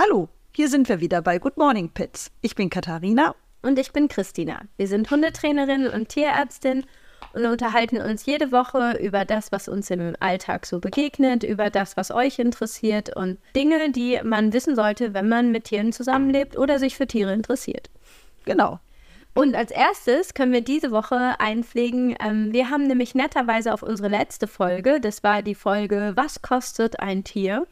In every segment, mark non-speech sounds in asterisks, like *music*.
Hallo, hier sind wir wieder bei Good Morning Pits. Ich bin Katharina. Und ich bin Christina. Wir sind Hundetrainerin und Tierärztin und unterhalten uns jede Woche über das, was uns im Alltag so begegnet, über das, was euch interessiert und Dinge, die man wissen sollte, wenn man mit Tieren zusammenlebt oder sich für Tiere interessiert. Genau. Und als erstes können wir diese Woche einpflegen. Ähm, wir haben nämlich netterweise auf unsere letzte Folge, das war die Folge Was kostet ein Tier?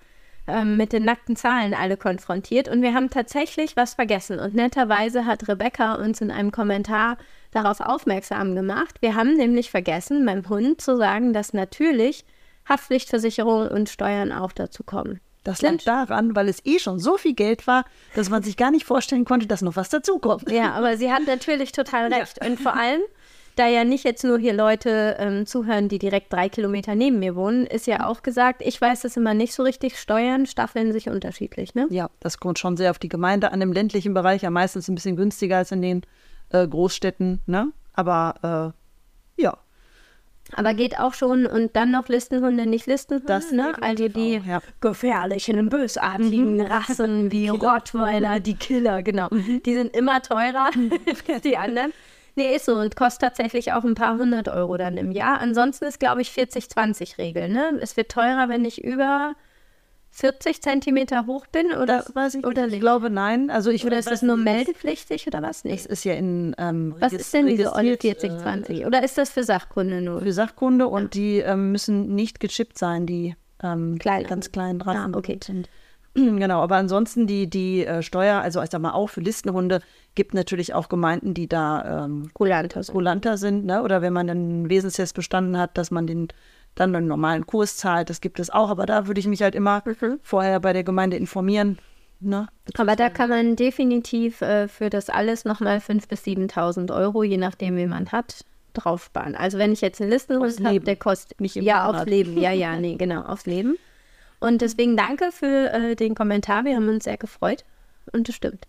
Ähm, mit den nackten Zahlen alle konfrontiert und wir haben tatsächlich was vergessen. Und netterweise hat Rebecca uns in einem Kommentar darauf aufmerksam gemacht. Wir haben nämlich vergessen, meinem Hund zu sagen, dass natürlich Haftpflichtversicherung und Steuern auch dazu kommen. Das lag daran, weil es eh schon so viel Geld war, dass man sich gar nicht vorstellen konnte, dass noch was dazukommt. Ja, aber sie hat natürlich total *laughs* recht. Ja. Und vor allem, da ja nicht jetzt nur hier Leute ähm, zuhören, die direkt drei Kilometer neben mir wohnen, ist ja auch gesagt, ich weiß das immer nicht so richtig, Steuern staffeln sich unterschiedlich, ne? Ja, das kommt schon sehr auf die Gemeinde an, im ländlichen Bereich ja meistens ein bisschen günstiger als in den äh, Großstädten, ne? Aber äh, ja. Aber geht auch schon und dann noch Listenhunde, nicht Listenhunde, das ne? Also die auch, ja. gefährlichen, bösartigen mhm. Rassen *laughs* wie Rottweiler, die Killer, genau. Mhm. Die sind immer teurer *laughs* als die anderen. Nee, ist so und kostet tatsächlich auch ein paar hundert Euro dann im Jahr. Ansonsten ist, glaube ich, 40-20-Regel. Ne? Es wird teurer, wenn ich über 40 Zentimeter hoch bin oder das weiß ich oder nicht. Ich glaube nein. Also ich oder ist das nur meldepflichtig oder was? nicht? Es ist ja in ähm, Was ist denn diese 40 20? Äh, oder ist das für Sachkunde nur? Für Sachkunde und die ähm, müssen nicht gechippt sein, die ähm, Kleine. ganz kleinen Rassen ah, okay. sind. *clears throat* Genau, aber ansonsten die, die äh, Steuer, also ich sag mal auch für Listenhunde, gibt natürlich auch Gemeinden, die da ähm, kulanter sind. Kulanter sind ne? Oder wenn man einen Wesenstest bestanden hat, dass man den dann einen normalen Kurs zahlt, das gibt es auch. Aber da würde ich mich halt immer mhm. vorher bei der Gemeinde informieren. Ne? Aber da kann man definitiv äh, für das alles nochmal 5.000 bis 7.000 Euro, je nachdem, wie man hat, drauf sparen. Also wenn ich jetzt einen Listenhund habe, der kostet nicht ja aufs Leben. Ja, ja, *laughs* nee, genau, aufs Leben. Und deswegen danke für äh, den Kommentar. Wir haben uns sehr gefreut. Und das stimmt.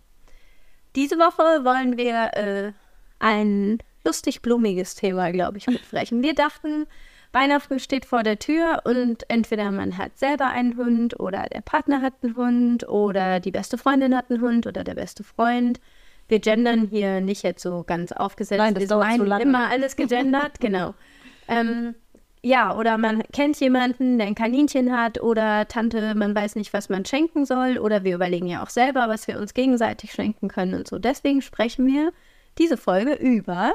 Diese Woche wollen wir äh, ein lustig blumiges Thema, glaube ich, besprechen. Wir dachten, Weihnachten steht vor der Tür und entweder man hat selber einen Hund oder der Partner hat einen Hund oder die beste Freundin hat einen Hund oder der beste Freund. Wir gendern hier nicht jetzt so ganz aufgesetzt. Nein, das wir dauert zu lange. immer alles gegendert, *laughs* genau. Ähm, ja, oder man kennt jemanden, der ein Kaninchen hat oder Tante, man weiß nicht, was man schenken soll oder wir überlegen ja auch selber, was wir uns gegenseitig schenken können und so. Deswegen sprechen wir diese Folge über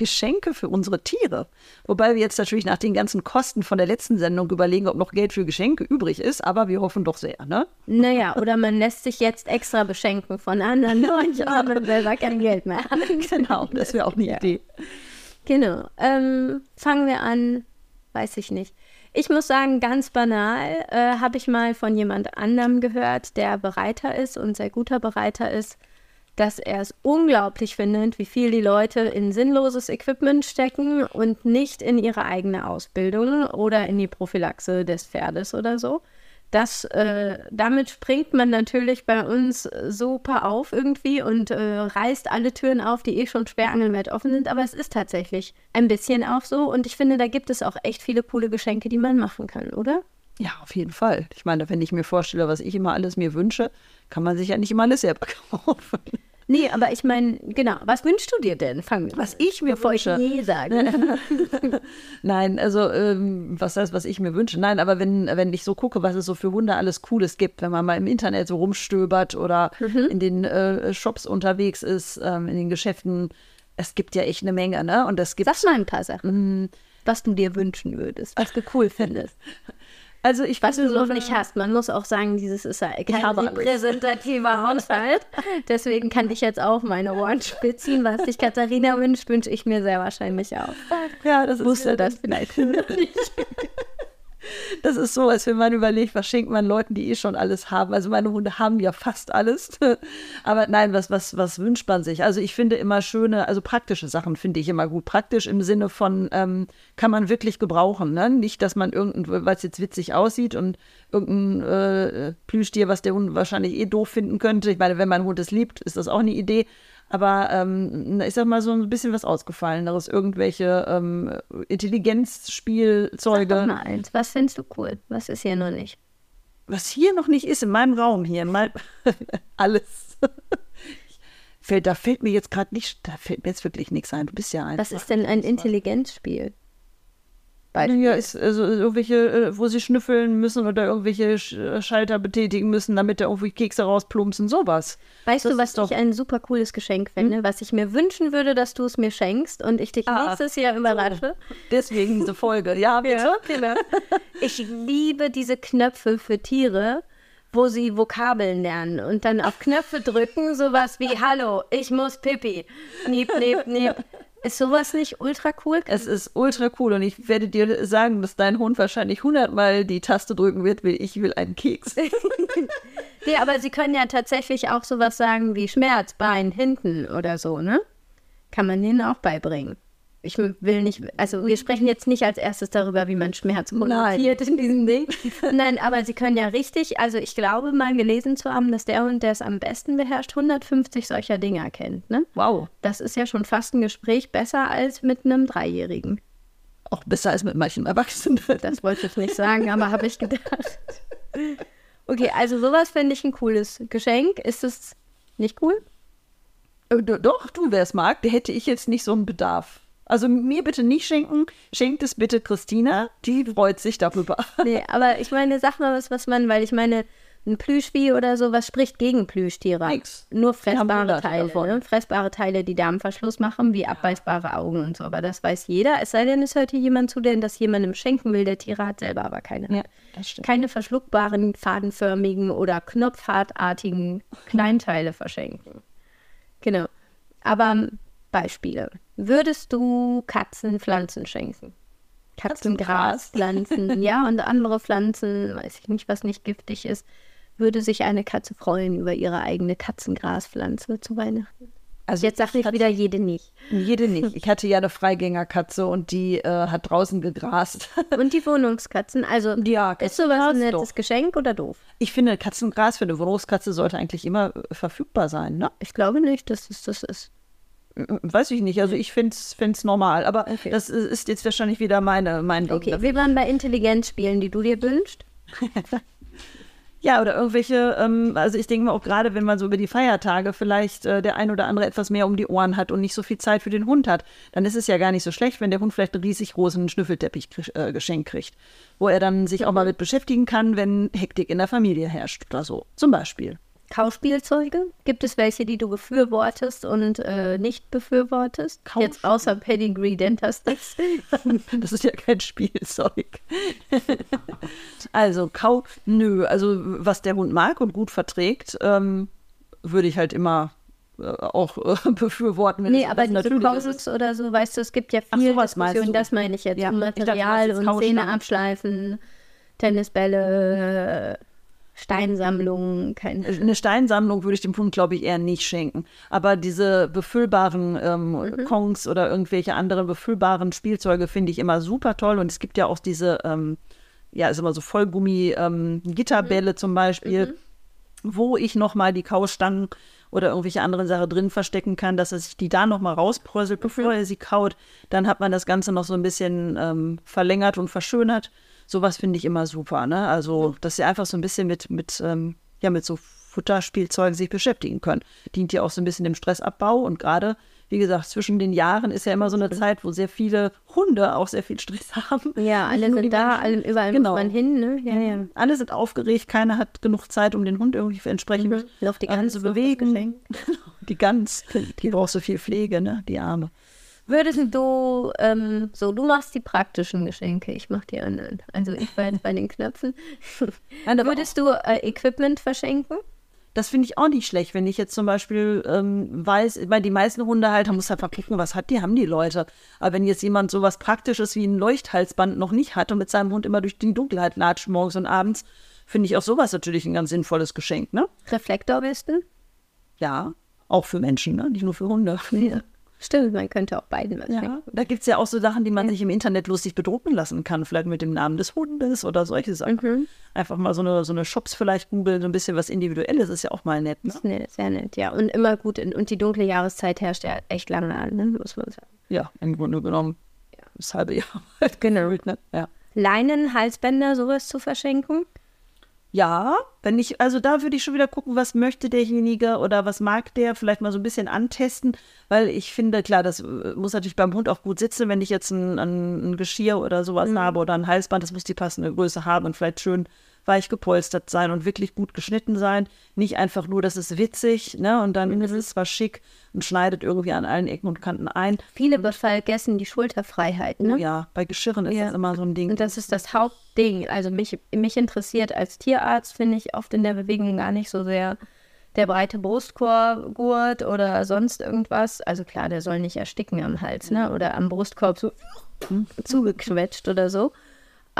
Geschenke für unsere Tiere. Wobei wir jetzt natürlich nach den ganzen Kosten von der letzten Sendung überlegen, ob noch Geld für Geschenke übrig ist, aber wir hoffen doch sehr, ne? Naja, oder man lässt sich jetzt extra beschenken von anderen *laughs* und man selber kein Geld mehr hat. *laughs* genau, das wäre auch eine ja. Idee. Genau. Ähm, fangen wir an weiß ich nicht. Ich muss sagen, ganz banal äh, habe ich mal von jemand anderem gehört, der Bereiter ist und sehr guter Bereiter ist, dass er es unglaublich findet, wie viel die Leute in sinnloses Equipment stecken und nicht in ihre eigene Ausbildung oder in die Prophylaxe des Pferdes oder so das, äh, damit springt man natürlich bei uns super auf irgendwie und äh, reißt alle Türen auf, die eh schon schwer angelweit offen sind. Aber es ist tatsächlich ein bisschen auch so. Und ich finde, da gibt es auch echt viele coole Geschenke, die man machen kann, oder? Ja, auf jeden Fall. Ich meine, wenn ich mir vorstelle, was ich immer alles mir wünsche, kann man sich ja nicht immer alles selber *laughs* kaufen. Nee, aber ich meine, genau, was wünschst du dir denn? Fang was ich mir wünsche. Ich je sage. *laughs* Nein, also ähm, was heißt, was ich mir wünsche? Nein, aber wenn, wenn ich so gucke, was es so für Hunde alles Cooles gibt, wenn man mal im Internet so rumstöbert oder mhm. in den äh, Shops unterwegs ist, ähm, in den Geschäften, es gibt ja echt eine Menge, ne? Und es gibt. Sag mal ein paar Sachen. was du dir wünschen würdest, was du cool findest. *laughs* Also ich Was du noch nicht hast. Man muss auch sagen, dieses ist ja kein repräsentativer *laughs* Haushalt. Deswegen kann ich jetzt auch meine Ohren spitzen. Was sich Katharina wünscht, wünsche ich mir sehr wahrscheinlich auch. Ja, das Wusste das vielleicht nicht. *laughs* *laughs* Das ist so, als wenn man überlegt, was schenkt man Leuten, die eh schon alles haben. Also meine Hunde haben ja fast alles. *laughs* Aber nein, was, was, was wünscht man sich? Also ich finde immer schöne, also praktische Sachen finde ich immer gut. Praktisch im Sinne von, ähm, kann man wirklich gebrauchen. Ne? Nicht, dass man irgendein, weil es jetzt witzig aussieht und irgendein äh, Plüschtier, was der Hund wahrscheinlich eh doof finden könnte. Ich meine, wenn mein Hund es liebt, ist das auch eine Idee. Aber ähm, ich sag mal so ein bisschen was Ausgefalleneres, irgendwelche ähm, Intelligenzspielzeuge. Sag mal eins. Was findest du cool? Was ist hier noch nicht? was hier noch nicht ist, in meinem Raum hier, in mein, *laughs* alles. fällt, da fällt mir jetzt gerade nicht, da fällt mir jetzt wirklich nichts ein. Du bist ja ein. Was ist denn ein Intelligenzspiel? Ja, ist also irgendwelche, äh, wo sie schnüffeln müssen oder irgendwelche äh, Schalter betätigen müssen, damit da irgendwie Kekse rausplumpsen, sowas. Weißt das du, was ich ein super cooles Geschenk finde, hm? was ich mir wünschen würde, dass du es mir schenkst und ich dich ah, nächstes Jahr überrasche? Deswegen diese Folge, ja, *laughs* bitte. Ja, genau. Ich liebe diese Knöpfe für Tiere, wo sie Vokabeln lernen und dann auf Knöpfe drücken, sowas wie *laughs* Hallo, ich muss Pipi. Niep, niep, niep. Ist sowas nicht ultra cool? Es ist ultra cool und ich werde dir sagen, dass dein Hund wahrscheinlich hundertmal die Taste drücken wird, wie ich will einen Keks. *laughs* nee, aber sie können ja tatsächlich auch sowas sagen wie Schmerz, Bein, hinten oder so, ne? Kann man denen auch beibringen ich will nicht, also wir sprechen jetzt nicht als erstes darüber, wie man Schmerz konnotiert in diesem Ding. *laughs* Nein, aber sie können ja richtig, also ich glaube mal gelesen zu haben, dass der Hund, der es am besten beherrscht, 150 solcher Dinge kennt. Ne? Wow. Das ist ja schon fast ein Gespräch besser als mit einem Dreijährigen. Auch besser als mit manchen Erwachsenen. Das wollte ich nicht sagen, aber habe ich gedacht. Okay, also sowas finde ich ein cooles Geschenk. Ist es nicht cool? Äh, doch, du, wer es mag, der hätte ich jetzt nicht so einen Bedarf. Also mir bitte nicht schenken, schenkt es bitte Christina, die freut sich darüber. *laughs* Nee, aber ich meine, sag mal was, was man, weil ich meine, ein Plüschvieh oder so, was spricht gegen Plüschtiere? Nix. Nur fressbare Teile. Ne? Fressbare Teile, die Darmverschluss machen, wie abbeißbare Augen und so. Aber das weiß jeder. Es sei denn, es hört hier jemand zu, der das jemandem schenken will, der Tiere hat, selber aber keine. Ja, keine verschluckbaren, fadenförmigen oder knopfhartartigen Kleinteile verschenken. Genau. Aber Beispiele. Würdest du Katzen Pflanzen schenken? Katzengraspflanzen, *laughs* ja, und andere Pflanzen, weiß ich nicht, was nicht giftig ist. Würde sich eine Katze freuen über ihre eigene Katzengraspflanze zu Weihnachten? Also jetzt sage ich wieder jede nicht. Jede nicht. Ich *laughs* hatte ja eine Freigängerkatze und die äh, hat draußen gegrast. *laughs* Und die Wohnungskatzen, also ja, ist sowas ein nettes doch. Geschenk oder doof? Ich finde, Katzengras für eine Wohnungskatze sollte eigentlich immer äh, verfügbar sein, ne? Ich glaube nicht, dass es das ist. Weiß ich nicht. Also ich finde es normal. Aber okay. das ist jetzt wahrscheinlich wieder meine, mein Ding. Okay, wir waren bei Intelligenzspielen, die du dir wünschst. *laughs* ja, oder irgendwelche, ähm, also ich denke mal auch gerade, wenn man so über die Feiertage vielleicht äh, der ein oder andere etwas mehr um die Ohren hat und nicht so viel Zeit für den Hund hat, dann ist es ja gar nicht so schlecht, wenn der Hund vielleicht einen riesig großen Schnüffelteppich krieg, äh, geschenkt kriegt, wo er dann sich auch mal mit beschäftigen kann, wenn Hektik in der Familie herrscht oder so. Zum Beispiel. Kauspielzeuge? Gibt es welche, die du befürwortest und äh, nicht befürwortest? Kauf Jetzt außer Pedigree Dentasticks. *laughs* das ist ja kein Spielzeug. *laughs* also, Kau, nö, also was der Hund mag und gut verträgt, ähm, würde ich halt immer äh, auch äh, *laughs* befürworten. Nee, aber diese Kausels oder so, weißt du, es gibt ja viele Ach, Diskussionen, das meine ich jetzt, ja. Material dachte, und Zähne abschleifen, Tennisbälle, Steinsammlung, kein. Eine Steinsammlung würde ich dem Hund, glaube ich, eher nicht schenken. Aber diese befüllbaren ähm, mhm. Kongs oder irgendwelche anderen befüllbaren Spielzeuge finde ich immer super toll. Und es gibt ja auch diese, ähm, ja, ist immer so Vollgummi-Gitterbälle ähm, zum Beispiel, mhm. wo ich nochmal die Kaustangen oder irgendwelche anderen Sachen drin verstecken kann, dass er sich die da nochmal rauspröselt, bevor mhm. er sie kaut. Dann hat man das Ganze noch so ein bisschen ähm, verlängert und verschönert sowas finde ich immer super. Ne? Also, dass sie einfach so ein bisschen mit, mit, ähm, ja, mit so Futterspielzeugen sich beschäftigen können. Dient ja auch so ein bisschen dem Stressabbau und gerade, wie gesagt, zwischen den Jahren ist ja immer so eine Zeit, wo sehr viele Hunde auch sehr viel Stress *laughs* haben. Ja, alle sind da, alle, überall genau. muss man hin. Ne? Ja, ja. Alle sind aufgeregt, keiner hat genug Zeit, um den Hund irgendwie entsprechend mhm. Auf *laughs* die Gans zu bewegen. die Gans, die braucht so viel Pflege, ne? die Arme. Würdest du, ähm, so, du machst die praktischen Geschenke, ich mach die anderen. Also ich war jetzt bei den Knöpfen. *laughs* Würdest du äh, Equipment verschenken? Das finde ich auch nicht schlecht, wenn ich jetzt zum Beispiel ähm, weiß, weil die meisten Hunde halt, da muss einfach gucken, was hat die, haben die Leute. Aber wenn jetzt jemand sowas Praktisches wie ein Leuchthalsband noch nicht hat und mit seinem Hund immer durch die Dunkelheit latscht morgens und abends, finde ich auch sowas natürlich ein ganz sinnvolles Geschenk, ne? Reflektorwesten? Ja, auch für Menschen, ne? Nicht nur für Hunde. Ja. Stimmt, man könnte auch beiden was ja, schenken. Da gibt es ja auch so Sachen, die man ja. sich im Internet lustig bedrucken lassen kann, vielleicht mit dem Namen des Hundes oder solche Sachen. Mhm. Einfach mal so eine, so eine Shops vielleicht googeln, so ein bisschen was Individuelles ist ja auch mal nett. Ne? Ist nett, sehr nett, ja. Und immer gut. Und die dunkle Jahreszeit herrscht ja echt lange an, ne? muss man sagen. Ja, im Grunde genommen ja. das halbe Jahr *laughs* halt genau. ne? ja. Leinen, Halsbänder, sowas zu verschenken? Ja, wenn ich, also da würde ich schon wieder gucken, was möchte derjenige oder was mag der, vielleicht mal so ein bisschen antesten, weil ich finde, klar, das äh, muss natürlich beim Hund auch gut sitzen, wenn ich jetzt ein, ein, ein Geschirr oder sowas mhm. habe oder ein Halsband, das muss die passende Größe haben und vielleicht schön weich gepolstert sein und wirklich gut geschnitten sein. Nicht einfach nur, das ist witzig, ne? Und dann mhm. ist es zwar schick und schneidet irgendwie an allen Ecken und Kanten ein. Viele vergessen die Schulterfreiheit, ne? Oh ja, bei Geschirren ist ja. das immer so ein Ding. Und das ist das Hauptding. Also mich, mich interessiert als Tierarzt, finde ich oft in der Bewegung gar nicht so sehr der breite Brustkorbgurt oder sonst irgendwas. Also klar, der soll nicht ersticken am Hals, ne? Oder am Brustkorb so mhm. zugequetscht oder so.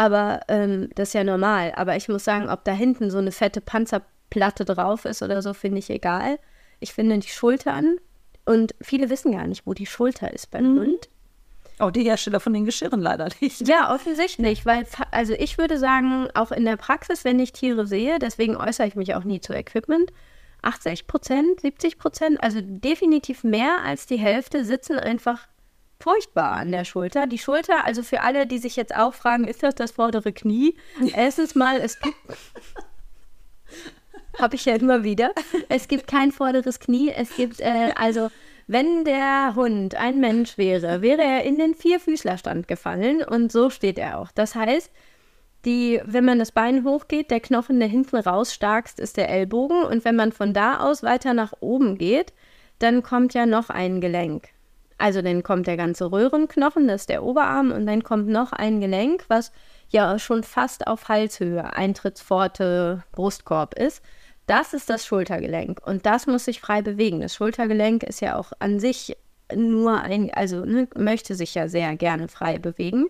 Aber ähm, das ist ja normal. Aber ich muss sagen, ob da hinten so eine fette Panzerplatte drauf ist oder so, finde ich egal. Ich finde die Schultern und viele wissen gar nicht, wo die Schulter ist beim mhm. Hund. Auch die Hersteller von den Geschirren leider nicht. Ja, offensichtlich, weil, also ich würde sagen, auch in der Praxis, wenn ich Tiere sehe, deswegen äußere ich mich auch nie zu Equipment, 80 Prozent, 70 Prozent, also definitiv mehr als die Hälfte sitzen einfach furchtbar an der Schulter. Die Schulter, also für alle, die sich jetzt auch fragen, ist das das vordere Knie? Erstens mal, es gibt. *laughs* Habe ich ja immer wieder. Es gibt kein vorderes Knie. Es gibt, äh, also, wenn der Hund ein Mensch wäre, wäre er in den Vierfüßlerstand gefallen und so steht er auch. Das heißt, die, wenn man das Bein hochgeht, der Knochen, der hinten rausstarkst, ist der Ellbogen und wenn man von da aus weiter nach oben geht, dann kommt ja noch ein Gelenk. Also dann kommt der ganze Röhrenknochen, das ist der Oberarm, und dann kommt noch ein Gelenk, was ja schon fast auf Halshöhe, Eintrittspforte, Brustkorb ist. Das ist das Schultergelenk und das muss sich frei bewegen. Das Schultergelenk ist ja auch an sich nur ein, also ne, möchte sich ja sehr gerne frei bewegen.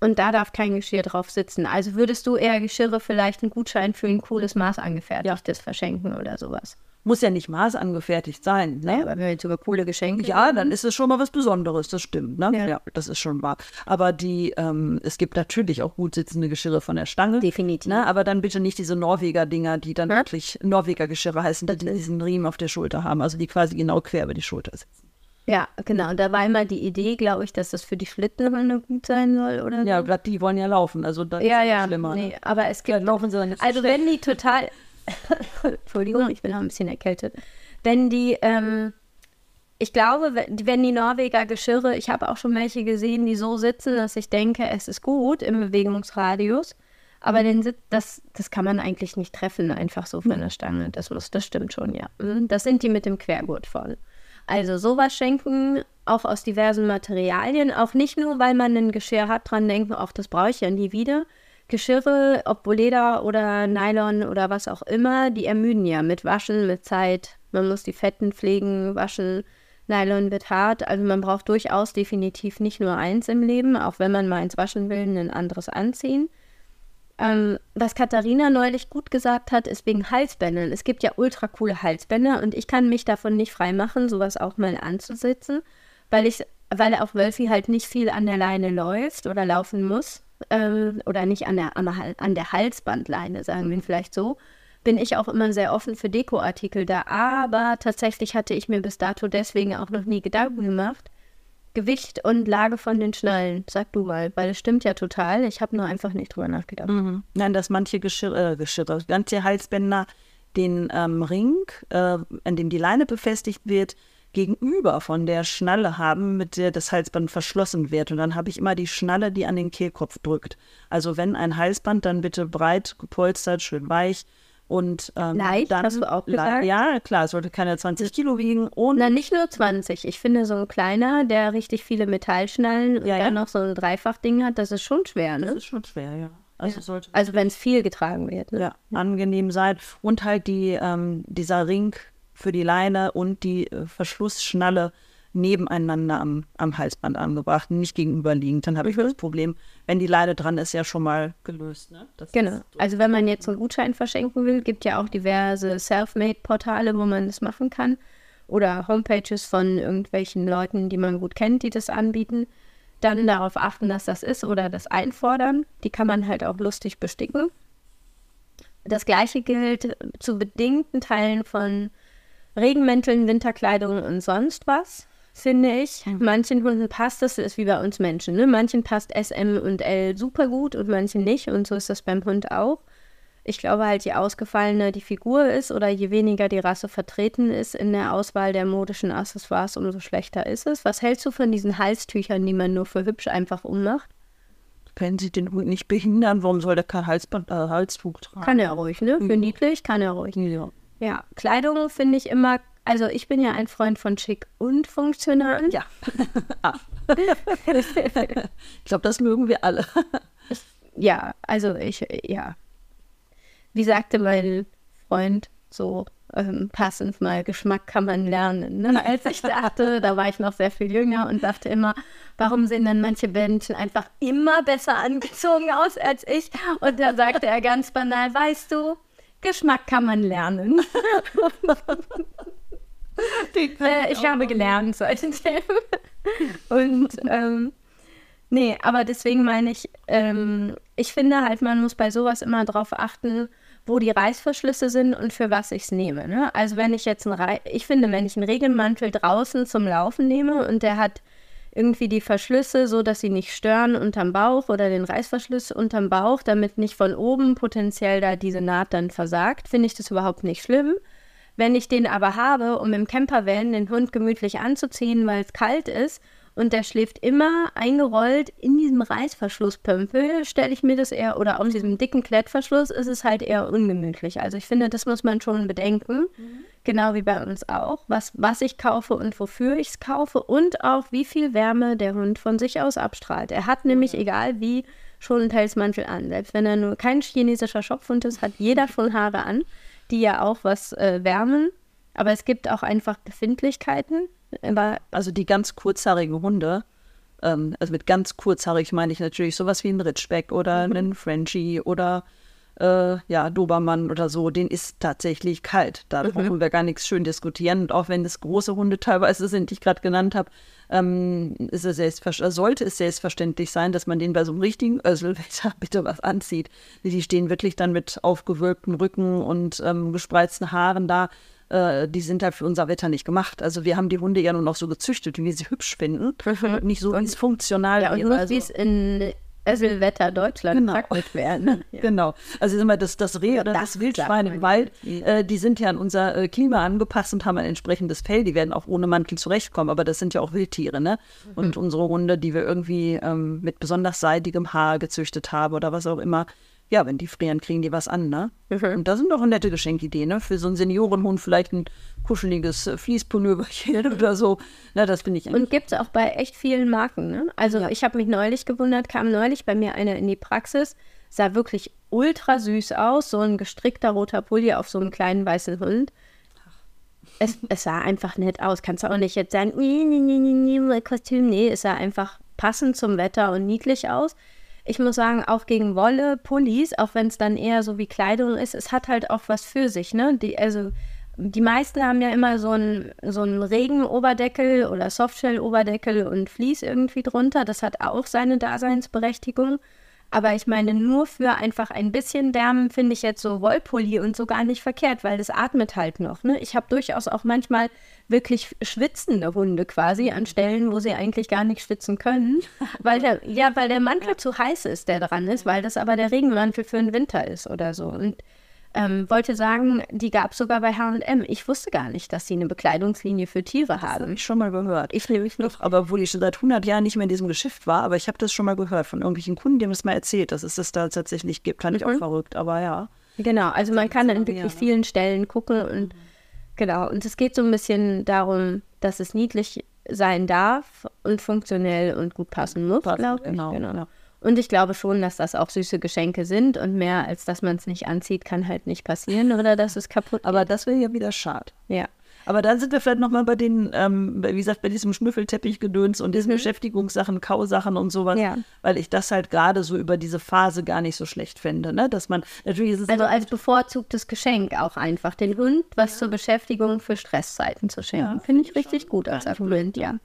Und da darf kein Geschirr drauf sitzen. Also würdest du eher Geschirre vielleicht einen Gutschein für ein cooles Maß angefertigtes ja. verschenken oder sowas? Muss ja nicht maßangefertigt sein. Ne? Ja, wenn wir jetzt über coole Geschenke Ja, dann ist es schon mal was Besonderes, das stimmt. Ne? Ja. ja das ist schon wahr. Aber die, ähm, es gibt natürlich auch gut sitzende Geschirre von der Stange. Definitiv. Ne? Aber dann bitte nicht diese Norweger-Dinger, die dann ja? wirklich Norweger-Geschirre heißen, die diesen Riemen auf der Schulter haben, also die quasi genau quer über die Schulter sitzen. Ja, genau. Und da war immer die Idee, glaube ich, dass das für die Schlittenhunde gut sein soll, oder? Ja, die wollen ja laufen, also das ja, ist ja schlimmer. Nee, aber es gibt. Ja, laufen sie dann also, wenn die total *laughs* Entschuldigung, ich bin auch ein bisschen erkältet. Wenn die, ähm, ich glaube, wenn die Norweger Geschirre, ich habe auch schon welche gesehen, die so sitzen, dass ich denke, es ist gut im Bewegungsradius. Aber den Sitz, das, das kann man eigentlich nicht treffen, einfach so von der Stange. Das, muss, das stimmt schon, ja. Mhm, das sind die mit dem Quergurt voll. Also sowas schenken, auch aus diversen Materialien, auch nicht nur, weil man ein Geschirr hat, dran denken, auch das brauche ich ja nie wieder, Geschirre, ob Leder oder Nylon oder was auch immer, die ermüden ja mit Waschen, mit Zeit. Man muss die Fetten pflegen, waschen. Nylon wird hart. Also man braucht durchaus definitiv nicht nur eins im Leben, auch wenn man mal eins waschen will, ein anderes anziehen. Ähm, was Katharina neulich gut gesagt hat, ist wegen Halsbändern. Es gibt ja ultra coole Halsbänder und ich kann mich davon nicht freimachen, sowas auch mal anzusitzen, weil ich, weil auch Wölfi halt nicht viel an der Leine läuft oder laufen muss äh, oder nicht an der, an der Halsbandleine, sagen wir vielleicht so, bin ich auch immer sehr offen für Dekoartikel da. Aber tatsächlich hatte ich mir bis dato deswegen auch noch nie Gedanken gemacht. Gewicht und Lage von den Schnallen, sag du mal, weil es stimmt ja total. Ich habe nur einfach nicht drüber nachgedacht. Mhm. Nein, dass manche Geschirre, äh, Geschirre manche Halsbänder den ähm, Ring, äh, an dem die Leine befestigt wird, gegenüber von der Schnalle haben, mit der das Halsband verschlossen wird. Und dann habe ich immer die Schnalle, die an den Kehlkopf drückt. Also wenn ein Halsband, dann bitte breit, gepolstert, schön weich. Und ähm, leicht, dann, hast du auch gesagt? Ja, klar, es sollte keine 20 Kilo wiegen. Und Na, nicht nur 20. Ich finde, so ein kleiner, der richtig viele Metallschnallen und ja, dann noch so ein Dreifachding hat, das ist schon schwer, ne? Das ist schon schwer, ja. Also, ja. also wenn es viel getragen wird. Ne? Ja, angenehm sein. Und halt die, ähm, dieser Ring für die Leine und die äh, Verschlussschnalle nebeneinander am, am Halsband angebracht, nicht gegenüberliegend. Dann habe ich das Problem, wenn die Leine dran ist, ja schon mal gelöst. Ne? genau. Also wenn man jetzt einen Gutschein verschenken will, gibt ja auch diverse Selfmade-Portale, wo man das machen kann. Oder Homepages von irgendwelchen Leuten, die man gut kennt, die das anbieten. Dann darauf achten, dass das ist oder das einfordern. Die kann man halt auch lustig besticken. Das gleiche gilt zu bedingten Teilen von Regenmänteln, Winterkleidung und sonst was, finde ich. Manchen Hunden passt das, ist wie bei uns Menschen. Ne? Manchen passt S, M und L super gut und manchen nicht. Und so ist das beim Hund auch. Ich glaube halt, je ausgefallener die Figur ist oder je weniger die Rasse vertreten ist in der Auswahl der modischen Accessoires, umso schlechter ist es. Was hältst du von diesen Halstüchern, die man nur für hübsch einfach ummacht? Wenn sie den Hund nicht behindern, warum soll der kein Halsband, äh, Halstuch tragen? Kann er ruhig, ne? Für Mhm. niedlich kann er ruhig. Ja. Ja, Kleidung finde ich immer, also ich bin ja ein Freund von schick und funktional. Ja. *laughs* Ah. ich glaube, das mögen wir alle. *laughs* ja, also ich, ja. Wie sagte mein Freund so ähm, passend mal, Geschmack kann man lernen. Ne? *laughs* Als ich dachte, da war ich noch sehr viel jünger und dachte immer, warum sehen dann manche Menschen einfach immer besser angezogen aus als ich? Und da sagte er ganz banal, weißt du, Geschmack kann man lernen. *laughs* äh, ich habe gelernt seitdem. Und ähm, nee, aber deswegen meine ich, ähm, ich finde halt, man muss bei sowas immer darauf achten, wo die Reißverschlüsse sind und für was ich es nehme. Ne? Also wenn ich jetzt einen Rei ich finde, wenn ich einen Regenmantel draußen zum Laufen nehme und der hat irgendwie die Verschlüsse, so dass sie nicht stören unterm Bauch oder den Reißverschluss unterm Bauch, damit nicht von oben potenziell da diese Naht dann versagt, finde ich das überhaupt nicht schlimm. Wenn ich den aber habe, um im Campervan den Hund gemütlich anzuziehen, weil es kalt ist und der schläft immer eingerollt in diesem Reißverschlusspömpel, stelle ich mir das eher, oder auf diesem dicken Klettverschluss ist es halt eher ungemütlich. Also ich finde, das muss man schon bedenken, genau wie bei uns auch, was, was ich kaufe und wofür ich es kaufe und auch wie viel Wärme der Hund von sich aus abstrahlt. Er hat nämlich, egal wie, schon einen Pelzmantel an. Selbst wenn er nur kein chinesischer Schopfhund ist, hat jeder schon Haare an, die ja auch was äh, wärmen. Aber es gibt auch einfach Befindlichkeiten. Aber Also die ganz kurzhaarigen Hunde, ähm, also mit ganz kurzhaarig meine ich natürlich sowas wie ein Ritschbeck oder einen Frenchie oder äh, ja, Dobermann oder so, den ist tatsächlich kalt. Da brauchen wir gar nichts schön diskutieren. Und auch wenn es große Hunde teilweise sind, die ich gerade genannt habe, ähm, ist es selbstver- sollte es selbstverständlich sein, dass man den bei so einem richtigen Össelwetter *laughs* bitte was anzieht. Die stehen wirklich dann mit aufgewölbtem Rücken und ähm, gespreizten Haaren da. Äh, die sind halt für unser Wetter nicht gemacht. Also wir haben die Hunde ja nun auch so gezüchtet, wie wir sie hübsch finden. Und nicht so ins funktional. ja, und nicht, also, wie es in Össelwetter Deutschland Genau. praktisch werden. *laughs* Genau. Also immer das, das Reh oder das, Das Wildschwein im Wald, äh, die sind ja an unser äh, Klima angepasst und haben ein entsprechendes Fell. Die werden auch ohne Mantel zurechtkommen, aber das sind ja auch Wildtiere, ne? Und unsere Hunde, die wir irgendwie ähm, mit besonders seidigem Haar gezüchtet haben oder was auch immer, ja, wenn die frieren, kriegen die was an, ne? Und das sind doch eine nette Geschenkidee, ne? Für so einen Seniorenhund vielleicht ein kuscheliges äh, Fließpulloverchen *laughs* oder so. Na, das finde ich Und gibt es auch bei echt vielen Marken. Ne? Also ich habe mich neulich gewundert, kam neulich bei mir eine in die Praxis, sah wirklich ultra süß aus, so ein gestrickter roter Pulli auf so einem kleinen weißen Hund. Es, es sah einfach nett aus. Kannst du auch nicht jetzt sagen, nee, nee, nee, nee, Kostüm. Nee, es sah einfach passend zum Wetter und niedlich aus. Ich muss sagen, auch gegen Wolle, Pullis, auch wenn es dann eher so wie Kleidung ist, es hat halt auch was für sich, ne? Die, also die meisten haben ja immer so einen so einen Regenoberdeckel oder Softshell-Oberdeckel und Vlies irgendwie drunter. Das hat auch seine Daseinsberechtigung. Aber ich meine, nur für einfach ein bisschen Wärmen finde ich jetzt so Wollpulli und so gar nicht verkehrt, weil das atmet halt noch. Ne? Ich habe durchaus auch manchmal wirklich schwitzende Hunde quasi an Stellen, wo sie eigentlich gar nicht schwitzen können, *laughs* weil der, ja, weil der Mantel zu heiß ist, der dran ist, weil das aber der Regenmantel für den Winter ist oder so. Und ähm, wollte sagen, die gab es sogar bei H&M. Ich wusste gar nicht, dass sie eine Bekleidungslinie für Tiere Das habe haben. ich schon mal gehört. Ich nämlich nicht. Aber obwohl ich schon seit 100 Jahren nicht mehr in diesem Geschäft war, aber ich habe das schon mal gehört von irgendwelchen Kunden, die haben das mal erzählt, dass es das da tatsächlich gibt. Fand ich auch Mhm. verrückt, aber ja. Genau, also man kann an wirklich vielen Stellen gucken und genau. Und es geht so ein bisschen darum, dass es niedlich sein darf und funktionell und gut passen muss, glaube ich. genau, ja. Und ich glaube schon, dass das auch süße Geschenke sind und mehr als dass man es nicht anzieht, kann halt nicht passieren oder dass es kaputt Aber das wäre ja wieder schade. ja. Aber dann sind wir vielleicht nochmal bei den, ähm, wie gesagt, bei diesem Schnüffelteppichgedöns und diesen Beschäftigungssachen, Kausachen und sowas, Mhm. Ja. weil ich das halt gerade so über diese Phase gar nicht so schlecht finde, ne? Dass man, natürlich ist es Also als bevorzugtes Geschenk auch einfach den Hund was zur Beschäftigung für Stresszeiten zu schenken. Finde ich richtig gut als Argument, ja.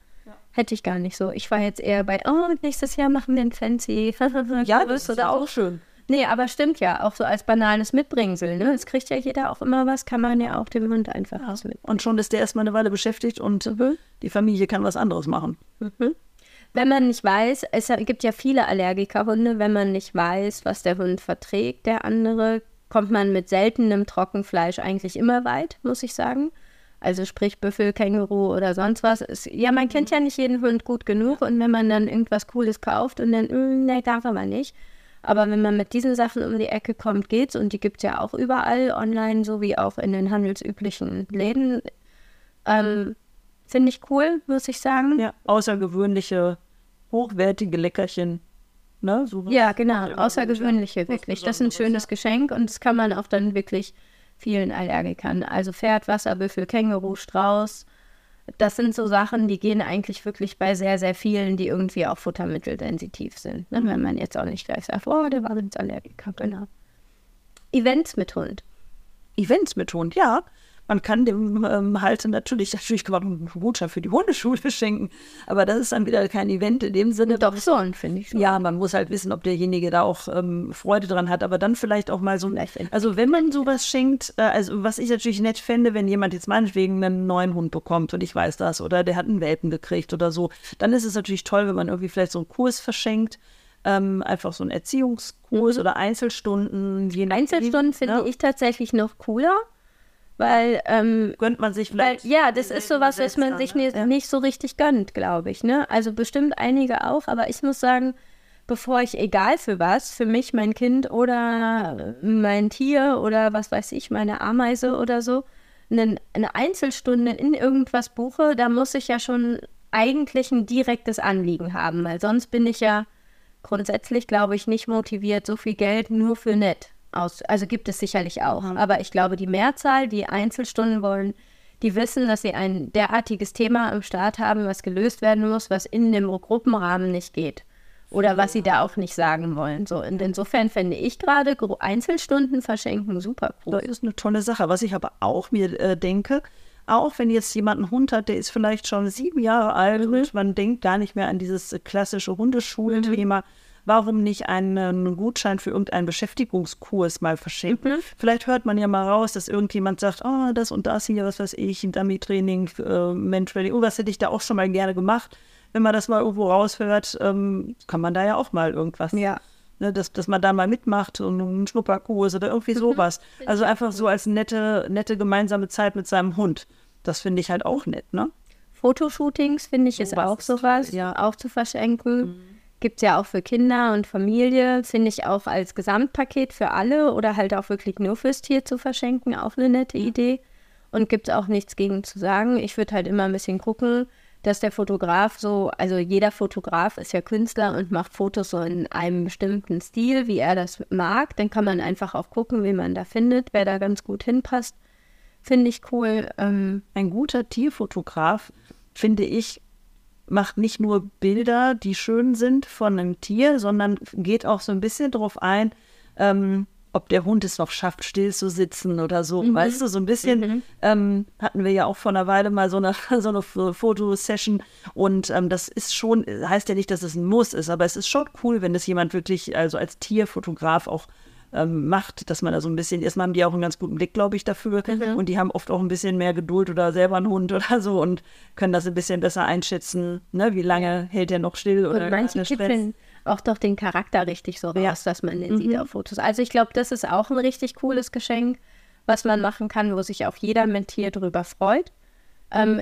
Hätte ich gar nicht so. Ich war jetzt eher bei, oh, nächstes Jahr machen wir ein fancy ja, das ist auch. schön. Nee, aber stimmt ja, auch so als banales Mitbringsel, ne? Es kriegt ja jeder auch immer was, kann man ja auch dem Hund einfach was mit. Und schon ist der erstmal eine Weile beschäftigt und Mhm. die Familie kann was anderes machen. Wenn man nicht weiß, es gibt ja viele Allergikerhunde, wenn man nicht weiß, was der Hund verträgt, der andere, kommt man mit seltenem Trockenfleisch eigentlich immer weit, muss ich sagen. Also sprich Büffel, Känguru oder sonst was. Ist, ja, man kennt ja nicht jeden Hund gut genug und wenn man dann irgendwas Cooles kauft und dann, mm, nee, darf aber nicht. Aber wenn man mit diesen Sachen um die Ecke kommt, geht's und die gibt es ja auch überall online, sowie auch in den handelsüblichen Läden. Ähm, Finde ich cool, muss ich sagen. Ja, außergewöhnliche, hochwertige Leckerchen. Ne, so ja, genau, außergewöhnliche, wirklich. Das ist ein schönes Geschenk und das kann man auch dann wirklich vielen Allergikern. Also Pferd, Wasserbüffel, Känguru, Strauß. Das sind so Sachen, die gehen eigentlich wirklich bei sehr, sehr vielen, die irgendwie auch futtermittelsensitiv sind. Ne? Wenn man jetzt auch nicht gleich sagt, oh, der war jetzt Allergiker, genau. Events mit Hund. Events mit Hund, ja man kann dem ähm, Halter natürlich, natürlich kann man einen Gutschein für die Hundeschule schenken, aber das ist dann wieder kein Event in dem Sinne. Doch schon, finde ich schon. Ja, man muss halt wissen, ob derjenige da auch ähm, Freude dran hat, aber dann vielleicht auch mal so, also wenn man sowas schenkt, äh, also was ich natürlich nett fände, wenn jemand jetzt meinetwegen einen neuen Hund bekommt und ich weiß das oder der hat einen Welpen gekriegt oder so, dann ist es natürlich toll, wenn man irgendwie vielleicht so einen Kurs verschenkt. Ähm, einfach so einen Erziehungskurs mhm. oder Einzelstunden. Einzelstunden finde ja. ich tatsächlich noch cooler weil ähm, gönnt man sich vielleicht. Weil, ja, das ist sowas, was man sich nicht, ja. nicht so richtig gönnt, glaube ich. Ne? Also bestimmt einige auch, aber ich muss sagen, bevor ich egal für was, für mich, mein Kind oder mein Tier oder was weiß ich, meine Ameise oder so, eine, eine Einzelstunde in irgendwas buche, da muss ich ja schon eigentlich ein direktes Anliegen haben, weil sonst bin ich ja grundsätzlich, glaube ich, nicht motiviert, so viel Geld nur für nett aus. Also gibt es sicherlich auch. Aber ich glaube, die Mehrzahl, die Einzelstunden wollen, die wissen, dass sie ein derartiges Thema im Staat haben, was gelöst werden muss, was in dem Gruppenrahmen nicht geht. Oder was sie da auch nicht sagen wollen. So, und insofern fände ich gerade Einzelstunden verschenken super cool. Das ist eine tolle Sache. Was ich aber auch mir äh, denke, auch wenn jetzt jemand einen Hund hat, der ist vielleicht schon sieben Jahre alt mhm. und man denkt gar nicht mehr an dieses klassische Hundeschulthema. Mhm warum nicht einen Gutschein für irgendeinen Beschäftigungskurs mal verschenken? Mhm. Vielleicht hört man ja mal raus, dass irgendjemand sagt, oh, das und das hier, was weiß ich, Dummy-Training, äh, Mentraining, oh, was hätte ich da auch schon mal gerne gemacht. Wenn man das mal irgendwo raushört, ähm, kann man da ja auch mal irgendwas. Ja. Ne, dass, dass man da mal mitmacht und einen Schnupperkurs oder irgendwie mhm. sowas. Also einfach so als nette, nette gemeinsame Zeit mit seinem Hund. Das finde ich halt auch nett, ne? Fotoshootings finde ich ist auch sowas, ja. auch zu verschenken. Mhm. Gibt es ja auch für Kinder und Familie, finde ich auch als Gesamtpaket für alle oder halt auch wirklich nur fürs Tier zu verschenken, auch eine nette Idee. Und gibt es auch nichts gegen zu sagen. Ich würde halt immer ein bisschen gucken, dass der Fotograf so, also jeder Fotograf ist ja Künstler und macht Fotos so in einem bestimmten Stil, wie er das mag. Dann kann man einfach auch gucken, wie man da findet, wer da ganz gut hinpasst. Finde ich cool. Ähm, ein guter Tierfotograf, finde ich, macht nicht nur Bilder, die schön sind von einem Tier, sondern geht auch so ein bisschen darauf ein, ähm, ob der Hund es noch schafft, still zu sitzen oder so. Mhm. Weißt du, so ein bisschen mhm. ähm, hatten wir ja auch vor einer Weile mal so eine, *laughs* so eine Fotosession und ähm, das ist schon, heißt ja nicht, dass es ein Muss ist, aber es ist schon cool, wenn das jemand wirklich, also als Tierfotograf auch ähm, macht, dass man da so ein bisschen, erstmal haben die auch einen ganz guten Blick, glaube ich, dafür. Mhm. Und die haben oft auch ein bisschen mehr Geduld oder selber einen Hund oder so und können das ein bisschen besser einschätzen, ne? wie lange hält der noch still oder und manche kippeln auch doch den Charakter richtig so raus, ja. dass man den mhm. sieht auf Fotos. Also ich glaube, das ist auch ein richtig cooles Geschenk, was man machen kann, wo sich auch jeder mit Tier drüber freut. Ähm,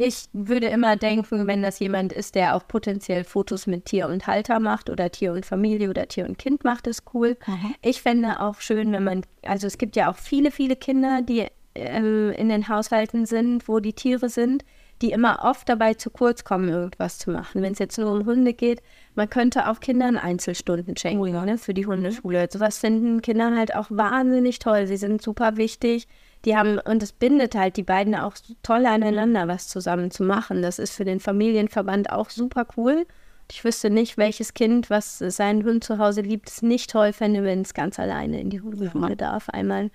ich würde immer denken, wenn das jemand ist, der auch potenziell Fotos mit Tier und Halter macht oder Tier und Familie oder Tier und Kind macht, ist cool. Mhm. Ich fände auch schön, wenn man, also es gibt ja auch viele, viele Kinder, die ähm, in den Haushalten sind, wo die Tiere sind, die immer oft dabei zu kurz kommen, irgendwas zu machen. Wenn es jetzt nur um Hunde geht, man könnte auch Kindern Einzelstunden schenken oh ne, für die Hundeschule. Sowas finden Kinder halt auch wahnsinnig toll. Sie sind super wichtig die haben, und es bindet halt die beiden auch toll aneinander, was zusammen zu machen. Das ist für den Familienverband auch super cool. Ich wüsste nicht, welches Kind, was seinen Hund zu Hause liebt, es nicht toll fände, wenn es ganz alleine in die Hundeschule darf einmal.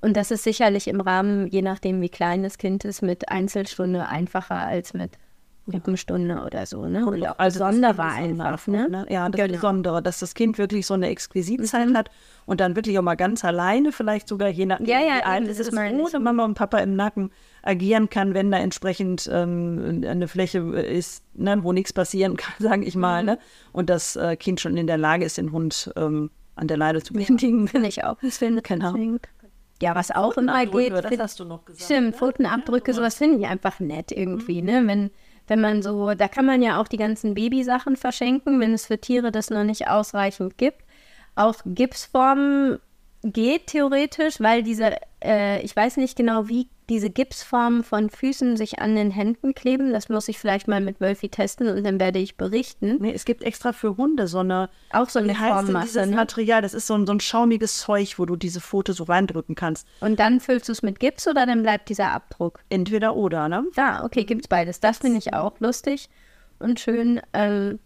Und das ist sicherlich im Rahmen, je nachdem wie klein das Kind ist, mit Einzelstunde einfacher als mit Gruppenstunde oder so, ne? Und auch also Besondere einfach, ne? ne? Ja, das genau. Besondere, dass das Kind wirklich so eine Exquisitzeit mhm. hat und dann wirklich auch mal ganz alleine, vielleicht sogar je nachdem, ja, ja, es ist, ohne Mama und Papa im Nacken agieren kann, wenn da entsprechend ähm, eine Fläche ist, ne, wo nichts passieren kann, *laughs* sage ich mal, mhm. ne? Und das äh, Kind schon in der Lage ist, den Hund ähm, an der Leine zu bändigen. Finde ich auch. Das finde Genau. Ja, was auch immer geht. das hast du noch gesagt. Stimmt, Pfotenabdrücke, sowas finde ich einfach nett irgendwie, ne? Wenn, wenn man so, da kann man ja auch die ganzen Babysachen verschenken, wenn es für Tiere das noch nicht ausreichend gibt. Auch Gipsformen geht theoretisch, weil diese, äh, ich weiß nicht genau, wie diese Gipsformen von Füßen sich an den Händen kleben. Das muss ich vielleicht mal mit Wölfi testen und dann werde ich berichten. Nee, es gibt extra für Hunde so eine, Auch so eine Formmasse. Ne? Material? Das ist so ein, so ein schaumiges Zeug, wo du diese Fotos so reindrücken kannst. Und dann füllst du es mit Gips oder dann bleibt dieser Abdruck? Entweder oder, ne? Ja, okay, gibt's beides. Das finde ich auch lustig und schön. Ähm,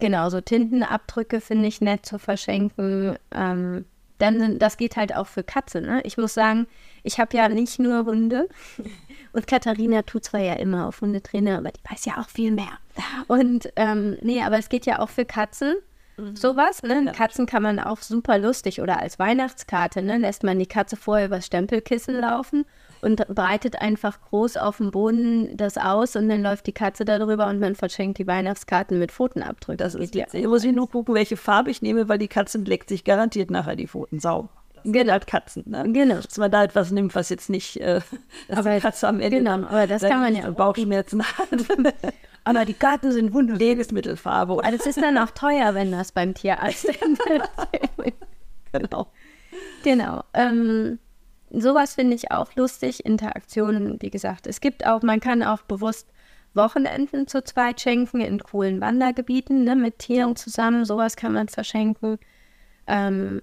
genau, so Tintenabdrücke finde ich nett zu verschenken. Ähm, dann sind, das geht halt auch für Katze. Ne? Ich muss sagen, ich habe ja nicht nur Hunde. *laughs* Und Katharina tut zwar ja immer auf Hundetrainer, aber die weiß ja auch viel mehr. Und ähm, nee, aber es geht ja auch für Katzen. Sowas, ne? Katzen kann man auch super lustig oder als Weihnachtskarte, ne? Lässt man die Katze vorher übers Stempelkissen laufen und breitet einfach groß auf dem Boden das aus und dann läuft die Katze darüber und man verschenkt die Weihnachtskarten mit Pfotenabdrücken. Das ist. Hier muss ich nur gucken, welche Farbe ich nehme, weil die Katzen leckt sich garantiert nachher die Pfoten sauber. Genau. halt Katzen, ne? Genau. Dass man da etwas nimmt, was jetzt nicht, äh, *laughs* Aber- die Katze am Ende genau, aber das kann man ja auch- Bauchschmerzen hat. *laughs* aber die Katzen sind wunder Lebensmittelfarbe. Aber das ist dann auch teuer, wenn das beim Tierarzt *laughs* genau. Genau. Ähm, sowas finde ich auch lustig. Interaktionen, wie gesagt. Es gibt auch, man kann auch bewusst Wochenenden zu zweit schenken in coolen Wandergebieten, ne, mit Tieren zusammen. Sowas kann man verschenken. Ähm,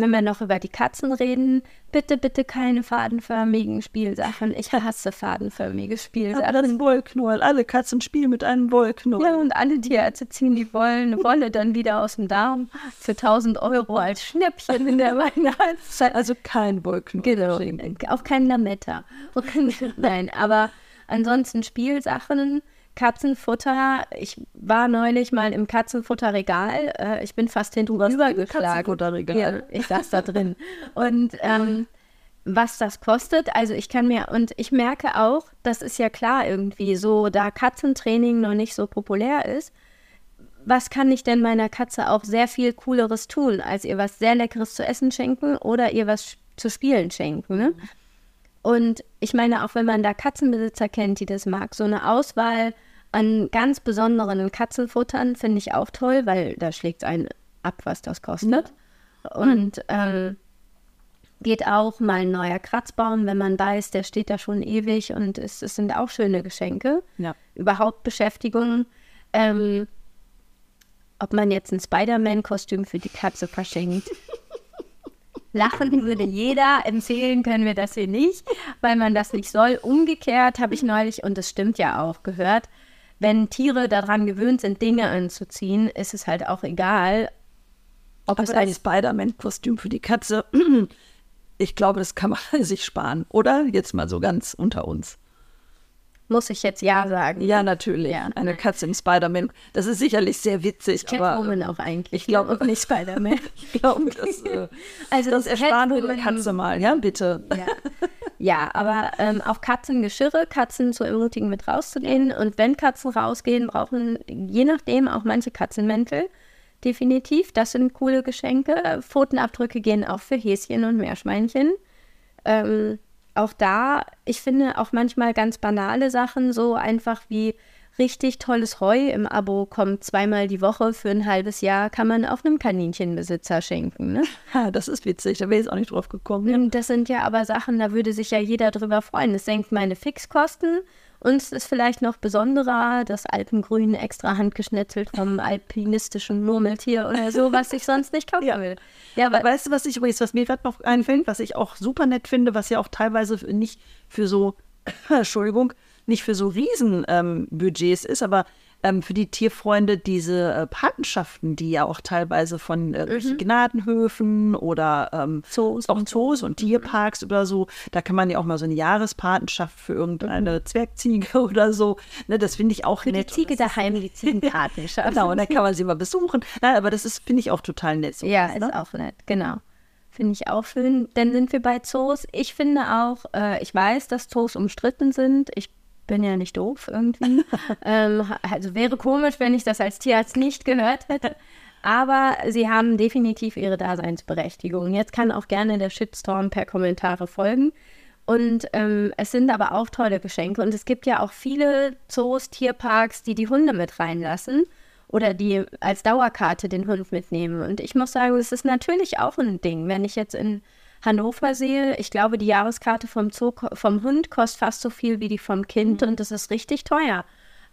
wenn wir noch über die Katzen reden, bitte, bitte keine fadenförmigen Spielsachen. Ich hasse fadenförmige Aber Spielsachen. das ist ein Wollknäuel. Alle Katzen spielen mit einem Wollknäuel. Ja, und alle Tierärzte ziehen die Wollen, Wolle dann wieder aus dem Darm für 1000 Euro als Schnäppchen in der *laughs* Weihnachtszeit. Also kein Wollknäuel. Genau, auch kein Lametta. *laughs* Nein, aber ansonsten Spielsachen, Katzenfutter. Ich war neulich mal im Katzenfutterregal. Äh, ich bin fast hintenüber geschlagen. Katzenfutterregal? Ja, ich saß da drin. Und ähm, was das kostet, also ich kann mir, und ich merke auch, das ist ja klar irgendwie, so da Katzentraining noch nicht so populär ist, was kann ich denn meiner Katze auch sehr viel Cooleres tun, als ihr was sehr Leckeres zu essen schenken oder ihr was zu spielen schenken. Ne? Und ich meine, auch wenn man da Katzenbesitzer kennt, die das mag, so eine Auswahl an ganz besonderen Katzenfuttern finde ich auch toll, weil da schlägt einen ab, was das kostet. Und ähm, geht auch mal ein neuer Kratzbaum, wenn man weiß, der steht da schon ewig und es, es sind auch schöne Geschenke. Ja. Überhaupt Beschäftigung. Ähm, ob man jetzt ein Spider-Man-Kostüm für die Katze verschenkt. *laughs* Lachen würde jeder, empfehlen können wir das hier nicht, weil man das nicht soll. Umgekehrt habe ich neulich, und das stimmt ja auch, gehört, wenn Tiere daran gewöhnt sind, Dinge anzuziehen, ist es halt auch egal, ob Aber es ein ein Spider-Man-Kostüm für die Katze, *clears throat* ich glaube, das kann man *laughs* sich sparen, oder? Jetzt mal so ganz unter uns. Muss ich jetzt ja sagen. Ja, natürlich. Ja. Eine Katze im Spider-Man. Das ist sicherlich sehr witzig, Catwoman auch eigentlich. ich glaube- und nicht Spider-Man. *laughs* ich glaube, *laughs* das, äh, Also das ersparen wir der Katze mal, ja, bitte. Ja, ja aber ähm, auch Katzengeschirre, Katzen zu ermutigen, mit rauszugehen. Und wenn Katzen rausgehen, brauchen je nachdem auch manche Katzenmäntel. Definitiv, das sind coole Geschenke. Pfotenabdrücke gehen auch für Häschen und Meerschweinchen. Ähm, auch da, ich finde auch manchmal ganz banale Sachen, so einfach wie richtig tolles Heu im Abo kommt zweimal die Woche für ein halbes Jahr, kann man auch einem Kaninchenbesitzer schenken. Ne? *laughs* Ha, das ist witzig, da wäre ich jetzt auch nicht drauf gekommen. Und Das sind ja aber Sachen, da würde sich ja jeder drüber freuen. Es senkt meine Fixkosten und es ist vielleicht noch besonderer, das Alpengrün extra handgeschnitzelt vom alpinistischen Murmeltier oder so, was ich sonst nicht kaufen Ja. will. Ja, aber Weißt du, was ich übrigens, was mir gerade noch einfällt, was ich auch super nett finde, was ja auch teilweise nicht für so, *clears throat* Entschuldigung, nicht für so Riesen ähm, ist, aber ähm, für die Tierfreunde diese äh, Patenschaften, die ja auch teilweise von äh, Mhm. Gnadenhöfen oder ähm, Zoos auch Zoos und Tierparks oder so, da kann man ja auch mal so eine Jahrespatenschaft für irgendeine Zwergziege *laughs* oder so, ne, das finde ich auch Mhm. für die nett. Ziege daheim, die Ziegenpatenschaft. *laughs* Genau, und dann kann man sie mal besuchen. Nein, aber das ist, finde ich, auch total nett. So Ja, was, ist ne? auch nett, genau. Finde ich auch schön. Dann sind wir bei Zoos. Ich finde auch, äh, ich weiß, dass Zoos umstritten sind. Ich bin ja nicht doof irgendwie. *laughs* ähm, also wäre komisch, wenn ich das als Tierarzt nicht gehört hätte. Aber sie haben definitiv ihre Daseinsberechtigung. Jetzt kann auch gerne der Shitstorm per Kommentare folgen. Und ähm, es sind aber auch tolle Geschenke. Und es gibt ja auch viele Zoos, Tierparks, die die Hunde mit reinlassen oder die als Dauerkarte den Hund mitnehmen. Und ich muss sagen, es ist natürlich auch ein Ding. Wenn ich jetzt in Hannover sehe, ich glaube, die Jahreskarte vom, Zoo, vom Hund kostet fast so viel wie die vom Kind mhm. und das ist richtig teuer.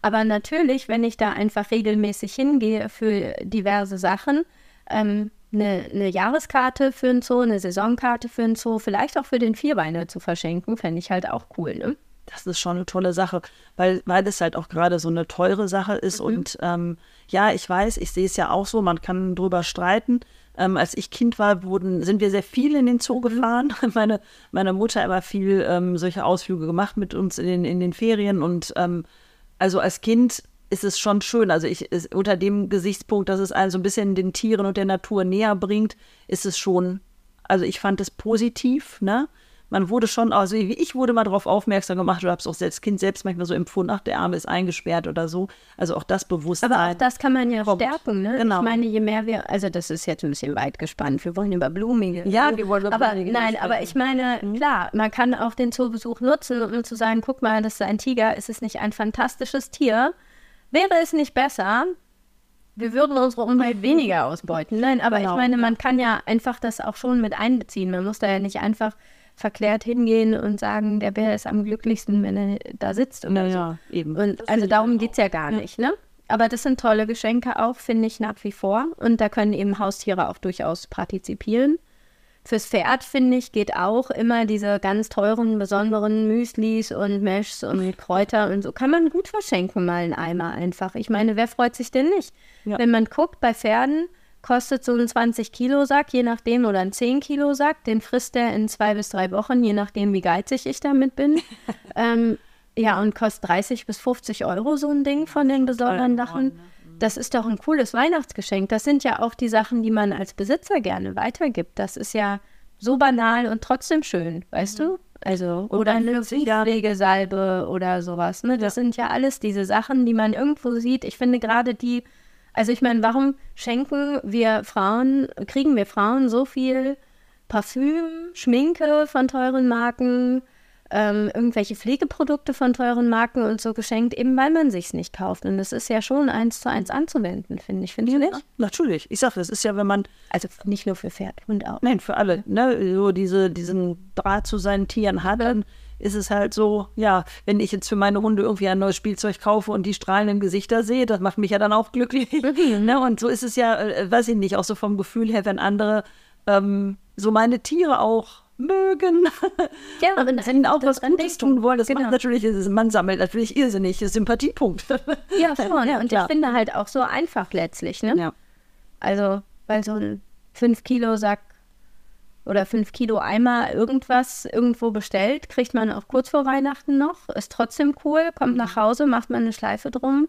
Aber natürlich, wenn ich da einfach regelmäßig hingehe für diverse Sachen, ähm, eine, eine, Jahreskarte für ein Zoo, eine Saisonkarte für ein Zoo, vielleicht auch für den Vierbeiner zu verschenken, fände ich halt auch cool, ne? Das ist schon eine tolle Sache, weil, weil es halt auch gerade so eine teure Sache ist. Mhm. Und ähm, ja, ich weiß, ich sehe es ja auch so, man kann drüber streiten. Ähm, als ich Kind war, wurden, sind wir sehr viel in den Zoo mhm. gefahren. *laughs* Meine, meine Mutter immer viel ähm, solche Ausflüge gemacht mit uns in den, in den Ferien. Und ähm, also als Kind ist es schon schön. Also ich ist, unter dem Gesichtspunkt, dass es einen so ein bisschen den Tieren und der Natur näher bringt, ist es schon, also ich fand es positiv, ne? Man wurde schon, also ich wurde mal darauf aufmerksam gemacht oder habe es auch als Kind selbst manchmal so empfunden, ach, der Arme ist eingesperrt oder so. Also auch das Bewusstsein. Aber auch das kann man ja kommt. stärken, ne? Genau. Ich meine, je mehr wir, also das ist jetzt ein bisschen weit gespannt, wir wollen über Blumige. Ja, wir wollen über aber, Blumige. Nein, aber ich meine, mhm. klar, man kann auch den Zoobesuch nutzen, um zu sagen, guck mal, das ist ein Tiger, ist es nicht ein fantastisches Tier? Wäre es nicht besser, wir würden unsere Umwelt *laughs* weniger ausbeuten. Nein, aber genau. ich meine, man kann ja einfach das auch schon mit einbeziehen. Man muss da ja nicht einfach verklärt hingehen und sagen, der Bär ist am glücklichsten, wenn er da sitzt. Oder ja, so. eben. Und also darum geht es ja gar ja. nicht, ne? Aber das sind tolle Geschenke auch, finde ich nach wie vor. Und da können eben Haustiere auch durchaus partizipieren. Fürs Pferd, finde ich, geht auch immer diese ganz teuren, besonderen Müslis und Meshs und Kräuter und so. Kann man gut verschenken, mal einen Eimer einfach. Ich meine, wer freut sich denn nicht? Ja. Wenn man guckt, bei Pferden kostet so ein 20-Kilo-Sack, je nachdem, oder ein 10-Kilo-Sack. Den frisst er in zwei bis drei Wochen, je nachdem, wie geizig ich damit bin. *laughs* ähm, ja, und kostet 30 bis 50 Euro so ein Ding von den besonderen Sachen. Ne? das ist doch ein cooles Weihnachtsgeschenk. Das sind ja auch die Sachen, die man als Besitzer gerne weitergibt. Das ist ja so banal und trotzdem schön, weißt du? Also, oder eine Pflegesalbe oder sowas. Ne? Das sind ja alles diese Sachen, die man irgendwo sieht. Ich finde gerade die, also ich meine, warum schenken wir Frauen, kriegen wir Frauen so viel Parfüm, Schminke von teuren Marken, ähm, irgendwelche Pflegeprodukte von teuren Marken und so geschenkt, eben weil man sich es nicht kauft. Und das ist ja schon eins zu eins anzuwenden, finde ich. Findest du nicht? natürlich. Ich sage, das ist ja, wenn man. Also nicht nur für Pferd, Hund auch. Nein, für alle. Ne? So diese, diesen Draht zu seinen Tieren hat, dann ist es halt so, ja, wenn ich jetzt für meine Hunde irgendwie ein neues Spielzeug kaufe und die strahlenden Gesichter sehe, das macht mich ja dann auch glücklich. ne? Und so ist es ja, äh, weiß ich nicht, auch so vom Gefühl her, wenn andere ähm, so meine Tiere auch mögen. *laughs* Ja, aber wenn auch was Gutes tun wollen, das genau. macht natürlich, man sammelt natürlich irrsinnig Sympathiepunkte. Ja, *laughs* schon. Ja, und ja. ich finde halt auch so einfach letztlich, ne? Ja. Also, weil so ein 5 Kilo Sack oder 5 Kilo Eimer irgendwas irgendwo bestellt, kriegt man auch kurz vor Weihnachten noch, ist trotzdem cool, kommt nach Hause, macht man eine Schleife drum.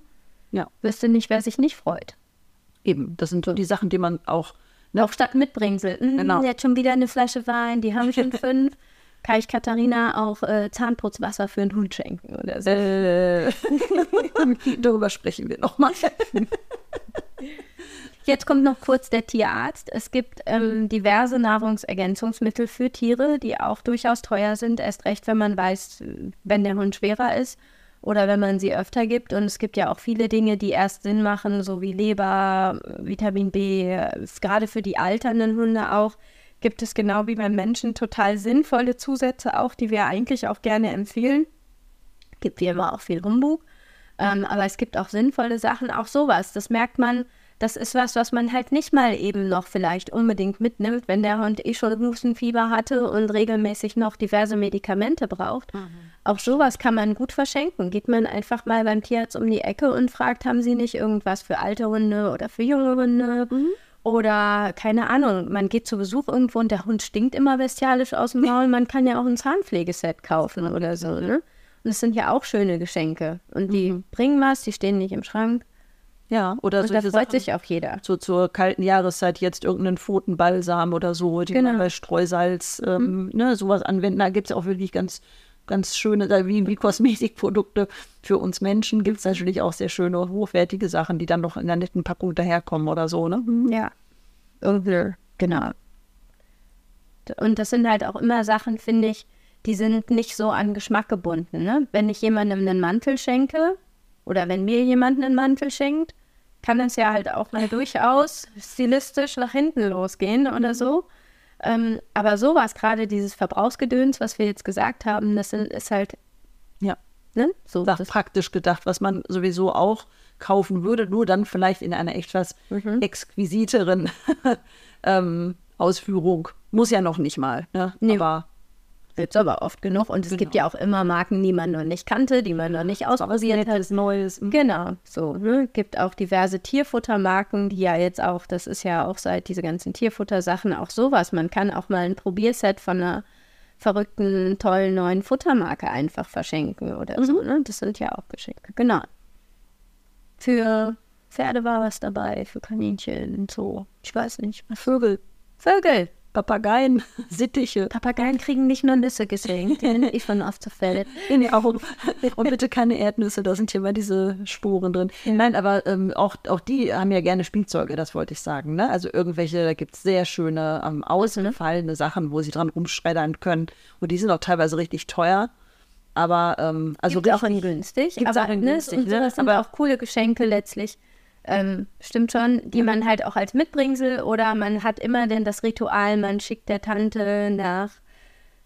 Ja. Wüsste nicht, wer sich nicht freut. Eben, das sind so die Sachen, die man auch Ne? Auch statt Mitbringsel. Mhm, genau. Jetzt schon wieder eine Flasche Wein, die haben schon *laughs* fünf. Kann ich Katharina auch äh, Zahnputzwasser für einen Hund schenken oder so? Äh, *laughs* darüber sprechen wir nochmal. Jetzt kommt noch kurz der Tierarzt. Es gibt ähm, diverse Nahrungsergänzungsmittel für Tiere, die auch durchaus teuer sind, erst recht, wenn man weiß, wenn der Hund schwerer ist oder wenn man sie öfter gibt. Und es gibt ja auch viele Dinge, die erst Sinn machen, so wie Leber, Vitamin B, gerade für die alternden Hunde auch. Gibt es genau wie beim Menschen total sinnvolle Zusätze auch, die wir eigentlich auch gerne empfehlen. Gibt wie immer auch viel Humbug. Ähm, aber es gibt auch sinnvolle Sachen, auch sowas. Das merkt man, das ist was, was man halt nicht mal eben noch vielleicht unbedingt mitnimmt, wenn der Hund eh schon Hustenfieber hatte und regelmäßig noch diverse Medikamente braucht. Mhm. Auch sowas kann man gut verschenken. Geht man einfach mal beim Tierarzt um die Ecke und fragt, haben sie nicht irgendwas für alte Hunde oder für junge Hunde? Mhm. Oder keine Ahnung, man geht zu Besuch irgendwo und der Hund stinkt immer bestialisch aus dem Maul. Man kann ja auch ein Zahnpflegeset kaufen oder so. Ne? Und das sind ja auch schöne Geschenke. Und die mhm. bringen was, die stehen nicht im Schrank. Ja, oder so. Da freut Sachen, sich auch jeder. So zur kalten Jahreszeit jetzt irgendeinen Pfotenbalsam oder so, die genau. man bei Streusalz, ähm, mhm. ne, sowas anwenden. Da gibt es auch wirklich ganz, ganz schöne, wie, wie Kosmetikprodukte für uns Menschen gibt es natürlich auch sehr schöne, hochwertige Sachen, die dann noch in einer netten Packung daherkommen oder so, ne? Ja. Irgendwie, genau. Und das sind halt auch immer Sachen, finde ich, die sind nicht so an Geschmack gebunden. Ne? Wenn ich jemandem einen Mantel schenke oder wenn mir jemand einen Mantel schenkt, kann das ja halt auch mal durchaus stilistisch nach hinten losgehen oder so. Ähm, aber sowas, gerade dieses Verbrauchsgedöns, was wir jetzt gesagt haben, das ist halt. Ja. Ne? So das praktisch gedacht, was man sowieso auch kaufen würde, nur dann vielleicht in einer etwas mhm. exquisiteren *laughs* ähm, Ausführung. Muss ja noch nicht mal, ne? Nee. Aber gibt es aber oft genug. Und es genau. gibt ja auch immer Marken, die man noch nicht kannte, die man noch nicht ausprobiert hat. Neues. Mhm. Genau, so. Ne? Gibt auch diverse Tierfuttermarken, die ja jetzt auch, das ist ja auch seit diese ganzen Tierfuttersachen auch sowas. Man kann auch mal ein Probierset von einer verrückten, tollen neuen Futtermarke einfach verschenken oder mhm. so. Ne? Das sind ja auch Geschenke. Genau. Für Pferde war was dabei, für Kaninchen, so. Ich weiß nicht. Vögel. Vögel. Papageien, *laughs* Sittiche. Papageien kriegen nicht nur Nüsse geschenkt, ich von auf der Feld. auch. Und bitte keine Erdnüsse, da sind hier mal diese Sporen drin. Ja. Nein, aber ähm, auch, auch die haben ja gerne Spielzeuge, das wollte ich sagen. Ne? Also irgendwelche, da gibt es sehr schöne, ähm, ausgefallene Sachen, wo sie dran rumschreddern können. Und die sind auch teilweise richtig teuer. Aber ähm, also gibt auch in günstig. Gibt's aber auch in günstig, ne? Das sind aber auch coole Geschenke letztlich ähm, stimmt schon, die man halt auch als Mitbringsel oder man hat immer denn das Ritual, man schickt der Tante nach,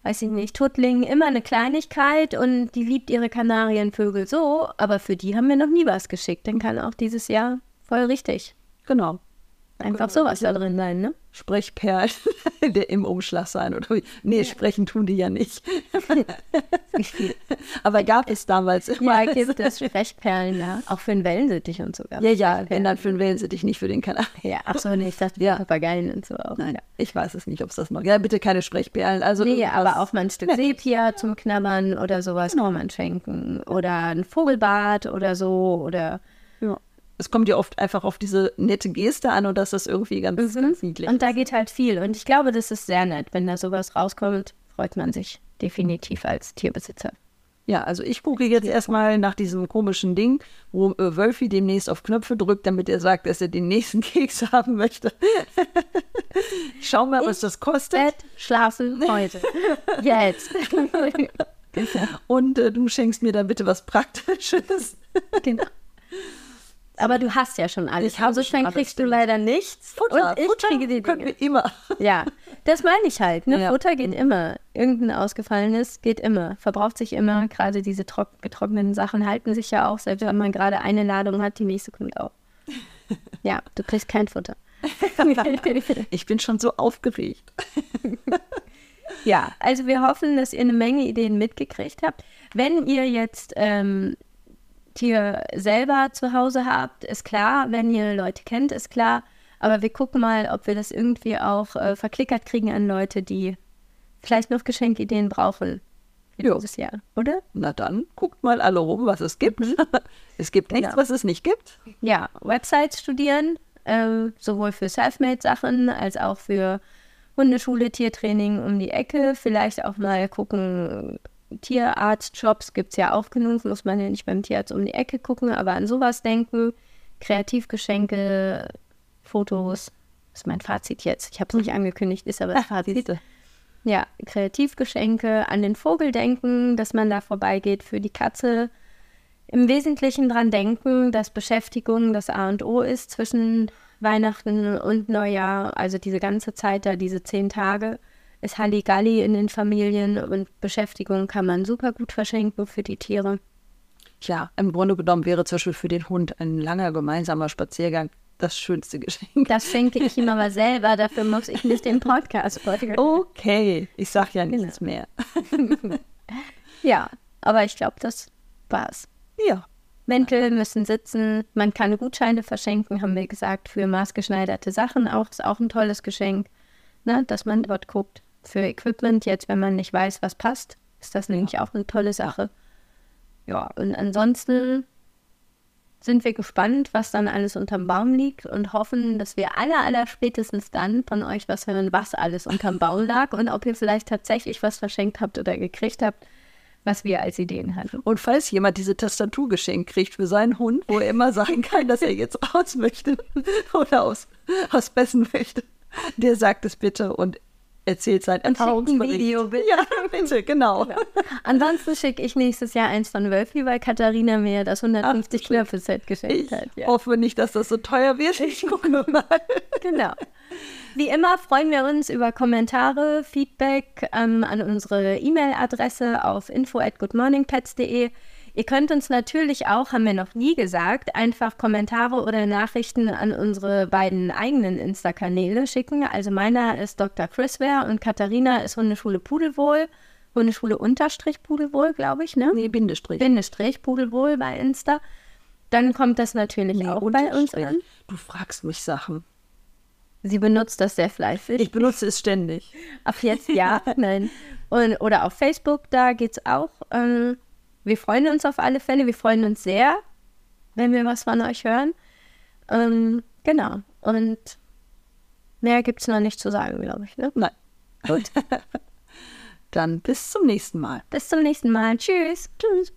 weiß ich nicht, Tuttling immer eine Kleinigkeit und die liebt ihre Kanarienvögel so, aber für die haben wir noch nie was geschickt. Dann kann auch dieses Jahr voll richtig. Genau. Einfach sowas da drin sein, ne? Sprechperlen *laughs* im Umschlag sein oder wie? Nee, ja. sprechen tun die ja nicht. *laughs* Aber gab es damals immer. Ja, gibt es Sprechperlen, ja. Auch für einen Wellensittich und so. Ja, ja, wenn dann für einen Wellensittich, nicht für den Kanal. Ja, ach so, nee, ich dachte ja. Papageien und so auch. Nein, ja. ich weiß es nicht, ob es das noch Ja, bitte keine Sprechperlen. Also nee, aber auch mal ein Stück Sepia zum Knabbern oder sowas genau. kann man schenken. Oder ein Vogelbad oder so oder es kommt ja oft einfach auf diese nette Geste an und das ist irgendwie ganz, mhm. ganz niedlich. Und da geht halt viel. Und ich glaube, das ist sehr nett. Wenn da sowas rauskommt, freut man sich definitiv als Tierbesitzer. Ja, also ich gucke jetzt erstmal nach diesem komischen Ding, wo äh, Wölfi demnächst auf Knöpfe drückt, damit er sagt, dass er den nächsten *laughs* Keks haben möchte. Schau mal, was das kostet. Bett, schlafen *laughs* heute. Jetzt. *laughs* Und äh, du schenkst mir dann bitte was Praktisches. Genau. Aber du hast ja schon alles. Ich habe also dann kriegst du leider nichts. Futter, und ich Futter kriege die Dinge. wir immer. Ja, das meine ich halt. Ne? Ja. Futter geht immer. Irgendein ausgefallenes geht immer. Verbraucht sich immer. Gerade diese getrockneten Sachen halten sich ja auch. Selbst wenn man gerade eine Ladung hat, die nächste kommt auch. *laughs* Ja, du kriegst kein Futter. *laughs* *laughs* ich bin schon so aufgeregt. ja, also wir hoffen, dass ihr eine Menge Ideen mitgekriegt habt. Wenn ihr jetzt ähm, Tier selber zu Hause habt, ist klar. Wenn ihr Leute kennt, ist klar. Aber wir gucken mal, ob wir das irgendwie auch äh, verklickert kriegen an Leute, die vielleicht noch Geschenkideen brauchen dieses Jahr, oder? Na dann, guckt mal alle rum, was es gibt. Mhm. *laughs* es gibt nichts, genau. was es nicht gibt. Ja, Websites studieren, äh, sowohl für Selfmade-Sachen als auch für Hundeschule, Tiertraining um die Ecke. Vielleicht auch mal gucken, Tierarztjobs gibt es ja auch genug, muss man ja nicht beim Tierarzt um die Ecke gucken, aber an sowas denken. Kreativgeschenke, Fotos, das ist mein Fazit jetzt. Ich habe es nicht angekündigt, ist aber das Fazit. Ja, Kreativgeschenke, an den Vogel denken, dass man da vorbeigeht für die Katze. Im Wesentlichen dran denken, dass Beschäftigung das A und O ist zwischen Weihnachten und Neujahr, also diese ganze Zeit da, diese zehn Tage ist Halligalli in den Familien und Beschäftigung kann man super gut verschenken für die Tiere. Klar, im Grunde genommen wäre zum Beispiel für den Hund ein langer gemeinsamer Spaziergang das schönste Geschenk. Das schenke ich ihm aber selber, dafür muss ich nicht den Podcast folgen. Okay, ich sag ja nichts genau. mehr. *laughs* ja, aber ich glaube, das war's. Ja. Mäntel müssen sitzen, man kann Gutscheine verschenken, haben wir gesagt, für maßgeschneiderte Sachen auch, ist auch ein tolles Geschenk, ne, dass man dort guckt für Equipment, jetzt wenn man nicht weiß, was passt, ist das nämlich auch eine tolle Sache. Ja, und ansonsten sind wir gespannt, was dann alles unterm Baum liegt und hoffen, dass wir aller, aller spätestens dann von euch was hören, was alles unterm Baum lag und ob ihr vielleicht tatsächlich was verschenkt habt oder gekriegt habt. was wir als Ideen hatten. Und falls jemand diese Tastatur geschenkt kriegt für seinen Hund, wo er immer sagen kann, dass er jetzt raus möchte *laughs* oder aus, aus Bessen möchte, der sagt es bitte und erzählt sein Erfahrungsbericht. Video, bitte. Ja, *laughs* bitte, genau. genau. Ansonsten schicke ich nächstes Jahr eins von Wölfi, weil Katharina mir das 150 Knöpfe-Set geschenkt ich hat. Ich hoffe nicht, dass das so teuer wird. Ich gucke mal. *laughs* genau. Wie immer freuen wir uns über Kommentare, Feedback ähm, an unsere E-Mail-Adresse auf info at goodmorningpets.de. Ihr könnt uns natürlich auch, haben wir noch nie gesagt, einfach Kommentare oder Nachrichten an unsere beiden eigenen Insta-Kanäle schicken. Also meiner ist Dr. Chrisware und Katharina ist Hundeschule Pudelwohl. Hundeschule Unterstrich Pudelwohl, glaube ich, ne? Nee, Bindestrich. Bindestrich Pudelwohl bei Insta. Dann kommt das natürlich nee, auch bei uns an. Du fragst mich Sachen. Sie benutzt das sehr fleißig. Ich benutze es ständig. Ab jetzt ja, *laughs* nein. Und, oder auf Facebook, da geht es auch. Ähm, wir freuen uns auf alle Fälle. Wir freuen uns sehr, wenn wir was von euch hören. Ähm, genau. Und mehr gibt es noch nicht zu sagen, glaube ich. Ne? Nein. Gut. *laughs* Dann bis zum nächsten Mal. Bis zum nächsten Mal. Tschüss. Tschüss.